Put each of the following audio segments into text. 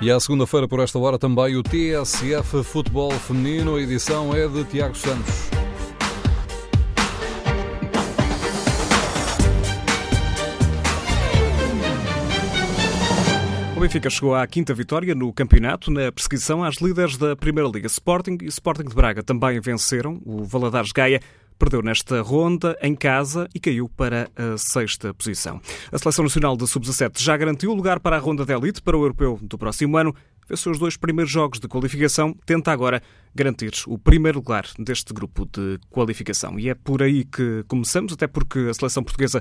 E à segunda-feira, por esta hora, também o TSF Futebol Feminino. A edição é de Tiago Santos. O Benfica chegou à quinta vitória no campeonato, na perseguição às líderes da Primeira Liga. Sporting e Sporting de Braga também venceram. O Valadares Gaia perdeu nesta ronda em casa e caiu para a sexta posição. A Seleção Nacional de Sub-17 já garantiu o lugar para a ronda de elite para o europeu do próximo ano. Venceu os dois primeiros jogos de qualificação, tenta agora garantir o primeiro lugar deste grupo de qualificação. E é por aí que começamos, até porque a seleção portuguesa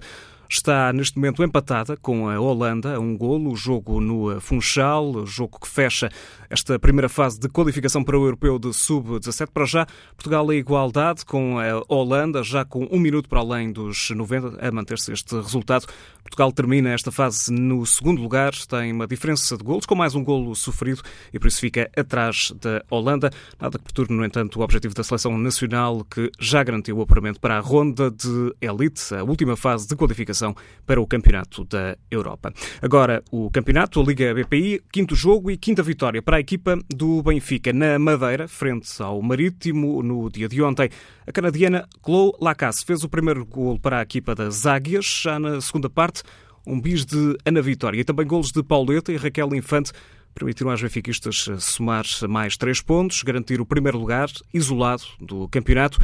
está neste momento empatada com a Holanda um golo, o jogo no Funchal, o jogo que fecha esta primeira fase de qualificação para o Europeu de Sub-17. Para já, Portugal em igualdade com a Holanda, já com um minuto para além dos 90 a manter-se este resultado. Portugal termina esta fase no segundo lugar, tem uma diferença de golos, com mais um golo sofrido e por isso fica atrás da Holanda. Nada que perturbe, no entanto, o objetivo da seleção nacional, que já garantiu o apuramento para a ronda de elite, a última fase de qualificação para o Campeonato da Europa. Agora, o Campeonato, a Liga BPI, quinto jogo e quinta vitória para a equipa do Benfica na Madeira, frente ao Marítimo, no dia de ontem. A canadiana Chloe Lacasse fez o primeiro gol para a equipa das Águias, já na segunda parte, um bis de Ana Vitória e também golos de Pauleta e Raquel Infante permitiram às benfiquistas somar mais três pontos, garantir o primeiro lugar isolado do campeonato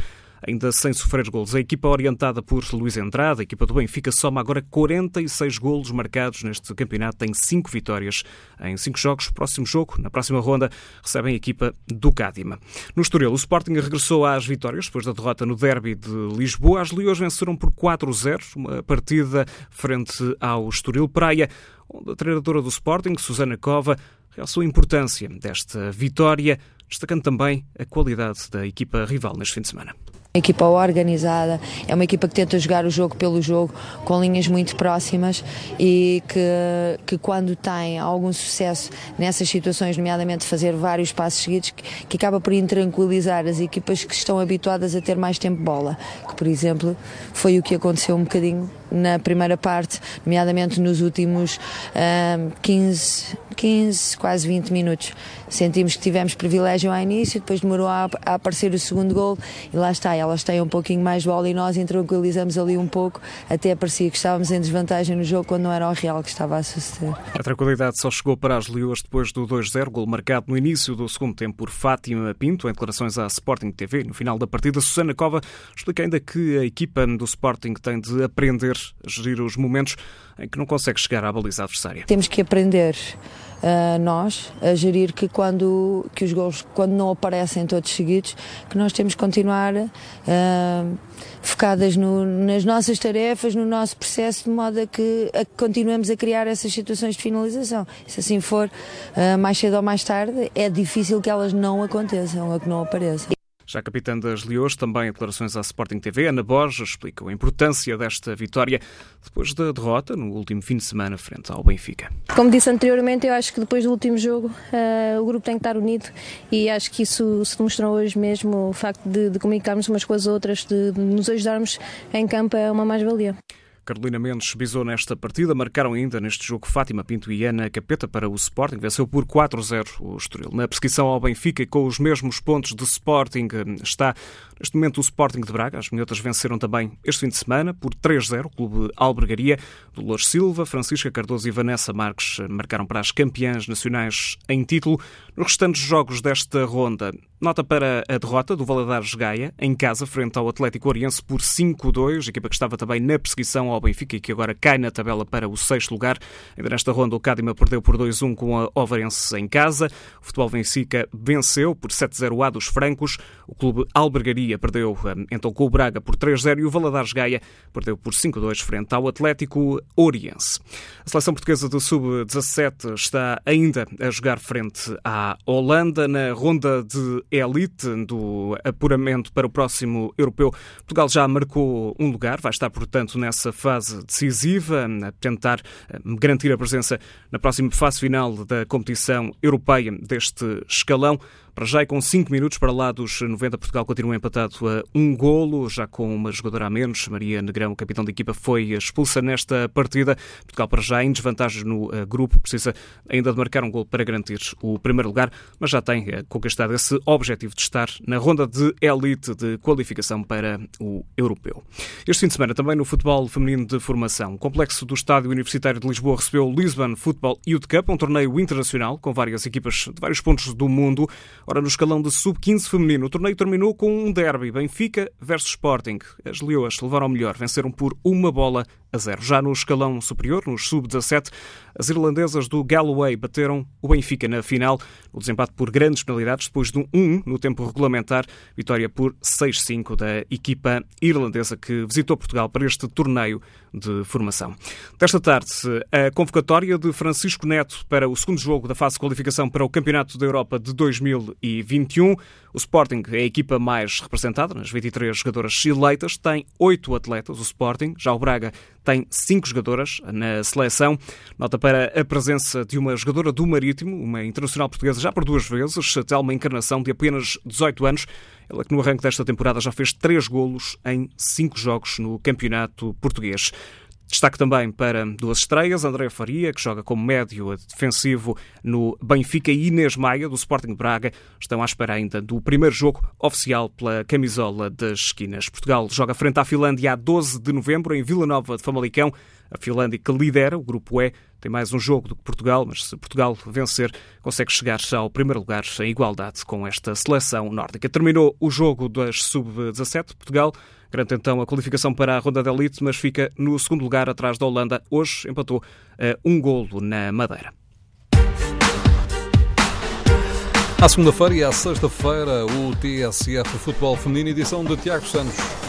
ainda sem sofrer golos. A equipa orientada por Luís Entrada, a equipa do Benfica, soma agora 46 golos marcados neste campeonato, tem 5 vitórias em 5 jogos. Próximo jogo, na próxima ronda, recebem a equipa do Cádima. No Estoril, o Sporting regressou às vitórias depois da derrota no derby de Lisboa. As Leões venceram por 4-0, uma partida frente ao Estoril Praia, onde a treinadora do Sporting, Susana Cova, realçou a importância desta vitória, destacando também a qualidade da equipa rival neste fim de semana. Uma equipa organizada, é uma equipa que tenta jogar o jogo pelo jogo, com linhas muito próximas e que, que quando tem algum sucesso nessas situações, nomeadamente fazer vários passos seguidos, que, que acaba por intranquilizar as equipas que estão habituadas a ter mais tempo bola, que por exemplo foi o que aconteceu um bocadinho na primeira parte, nomeadamente nos últimos um, 15, 15, quase 20 minutos. Sentimos que tivemos privilégio ao início, depois demorou a, a aparecer o segundo gol e lá está, elas têm um pouquinho mais bola e nós intranquilizamos ali um pouco, até parecia que estávamos em desvantagem no jogo quando não era o real que estava a suceder. A tranquilidade só chegou para as Leoas depois do 2-0, gol marcado no início do segundo tempo por Fátima Pinto, em declarações à Sporting TV. No final da partida, Susana Cova explica ainda que a equipa do Sporting tem de aprender gerir os momentos em que não consegue chegar à baliza adversária. Temos que aprender uh, nós a gerir que quando que os gols quando não aparecem todos seguidos que nós temos que continuar uh, focadas no, nas nossas tarefas no nosso processo de modo a que, a continuemos a criar essas situações de finalização se assim for uh, mais cedo ou mais tarde é difícil que elas não aconteçam ou que não apareçam já a capitã das Leões, também em declarações à Sporting TV, Ana Borges, explica a importância desta vitória depois da derrota no último fim de semana frente ao Benfica. Como disse anteriormente, eu acho que depois do último jogo uh, o grupo tem que estar unido e acho que isso se demonstrou hoje mesmo, o facto de, de comunicarmos umas com as outras, de, de nos ajudarmos em campo é uma mais-valia. Carolina Mendes bisou nesta partida. Marcaram ainda neste jogo Fátima Pinto e Ana Capeta para o Sporting. Venceu por 4-0 o Estoril. Na perseguição ao Benfica, com os mesmos pontos de Sporting, está neste momento o Sporting de Braga. As minhotas venceram também este fim de semana por 3-0. O clube Albergaria, Dolores Silva, Francisca Cardoso e Vanessa Marques marcaram para as campeãs nacionais em título. Nos restantes jogos desta ronda, nota para a derrota do Valadares Gaia, em casa, frente ao Atlético Oriense por 5-2, equipa que estava também na perseguição ao Benfica e que agora cai na tabela para o sexto lugar. Ainda nesta ronda, o Cádima perdeu por 2-1 com a Ovarense em casa. O futebol Benfica venceu por 7-0 a dos Francos. O clube Albergaria perdeu hum, então com o Braga por 3-0 e o Valadares Gaia perdeu por 5-2 frente ao Atlético Oriense. A seleção portuguesa do Sub-17 está ainda a jogar frente à Holanda na ronda de elite do apuramento para o próximo europeu. Portugal já marcou um lugar, vai estar, portanto, nessa fase fase decisiva, a tentar garantir a presença na próxima fase final da competição europeia deste escalão. Para já, com 5 minutos para lá dos 90, Portugal continua empatado a um golo, já com uma jogadora a menos. Maria Negrão, capitão da equipa, foi expulsa nesta partida. Portugal, para já, em desvantagem no uh, grupo, precisa ainda de marcar um golo para garantir o primeiro lugar, mas já tem uh, conquistado esse objetivo de estar na ronda de elite de qualificação para o europeu. Este fim de semana, também no futebol feminino de formação, o complexo do Estádio Universitário de Lisboa recebeu o Lisbon Football Youth Cup, um torneio internacional com várias equipas de vários pontos do mundo. Ora, no escalão de sub-15 feminino, o torneio terminou com um derby, Benfica versus Sporting. As leoas levaram melhor, venceram por uma bola a zero. Já no escalão superior, nos sub-17, as irlandesas do Galloway bateram o Benfica na final, o desempate por grandes penalidades, depois de um 1 no tempo regulamentar, vitória por 6-5 da equipa irlandesa que visitou Portugal para este torneio de formação. Desta tarde, a convocatória de Francisco Neto para o segundo jogo da fase de qualificação para o Campeonato da Europa de 2021. O Sporting é a equipa mais representada, nas 23 jogadoras eleitas, tem oito atletas, o Sporting, já o Braga tem cinco jogadoras na seleção. Nota para a presença de uma jogadora do Marítimo, uma internacional portuguesa já por duas vezes, até uma encarnação de apenas 18 anos. Ela que no arranque desta temporada já fez três golos em cinco jogos no campeonato português. Destaque também para duas estreias, André Faria, que joga como médio defensivo no Benfica, e Inês Maia, do Sporting Braga, estão à espera ainda do primeiro jogo oficial pela camisola das esquinas. Portugal joga frente à Finlândia a 12 de novembro, em Vila Nova de Famalicão. A Finlândia que lidera o grupo E tem mais um jogo do que Portugal, mas se Portugal vencer, consegue chegar ao primeiro lugar em igualdade com esta seleção nórdica. Terminou o jogo das sub-17. Portugal Garante então a qualificação para a ronda da elite, mas fica no segundo lugar atrás da Holanda. Hoje empatou uh, um golo na Madeira. À segunda-feira e à sexta-feira, o TSF Futebol Feminino, edição de Tiago Santos.